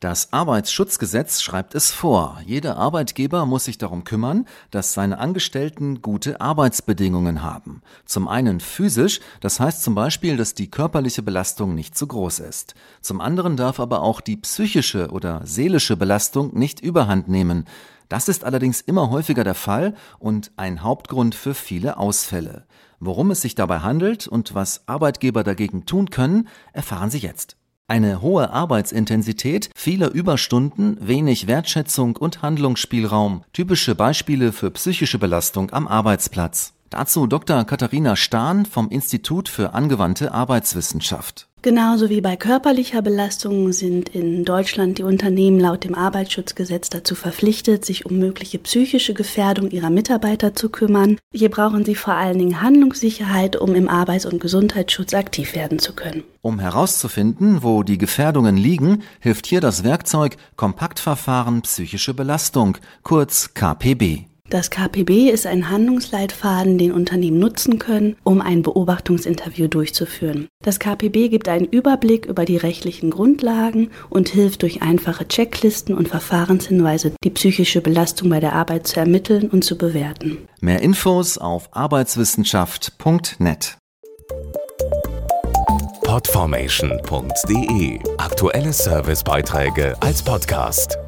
Das Arbeitsschutzgesetz schreibt es vor. Jeder Arbeitgeber muss sich darum kümmern, dass seine Angestellten gute Arbeitsbedingungen haben. Zum einen physisch, das heißt zum Beispiel, dass die körperliche Belastung nicht zu groß ist. Zum anderen darf aber auch die psychische oder seelische Belastung nicht überhand nehmen. Das ist allerdings immer häufiger der Fall und ein Hauptgrund für viele Ausfälle. Worum es sich dabei handelt und was Arbeitgeber dagegen tun können, erfahren Sie jetzt. Eine hohe Arbeitsintensität, viele Überstunden, wenig Wertschätzung und Handlungsspielraum, typische Beispiele für psychische Belastung am Arbeitsplatz. Dazu Dr. Katharina Stahn vom Institut für angewandte Arbeitswissenschaft. Genauso wie bei körperlicher Belastung sind in Deutschland die Unternehmen laut dem Arbeitsschutzgesetz dazu verpflichtet, sich um mögliche psychische Gefährdung ihrer Mitarbeiter zu kümmern. Hier brauchen sie vor allen Dingen Handlungssicherheit, um im Arbeits- und Gesundheitsschutz aktiv werden zu können. Um herauszufinden, wo die Gefährdungen liegen, hilft hier das Werkzeug Kompaktverfahren psychische Belastung, kurz KPB. Das KPB ist ein Handlungsleitfaden, den Unternehmen nutzen können, um ein Beobachtungsinterview durchzuführen. Das KPB gibt einen Überblick über die rechtlichen Grundlagen und hilft durch einfache Checklisten und Verfahrenshinweise, die psychische Belastung bei der Arbeit zu ermitteln und zu bewerten. Mehr Infos auf arbeitswissenschaft.net. Podformation.de Aktuelle Servicebeiträge als Podcast.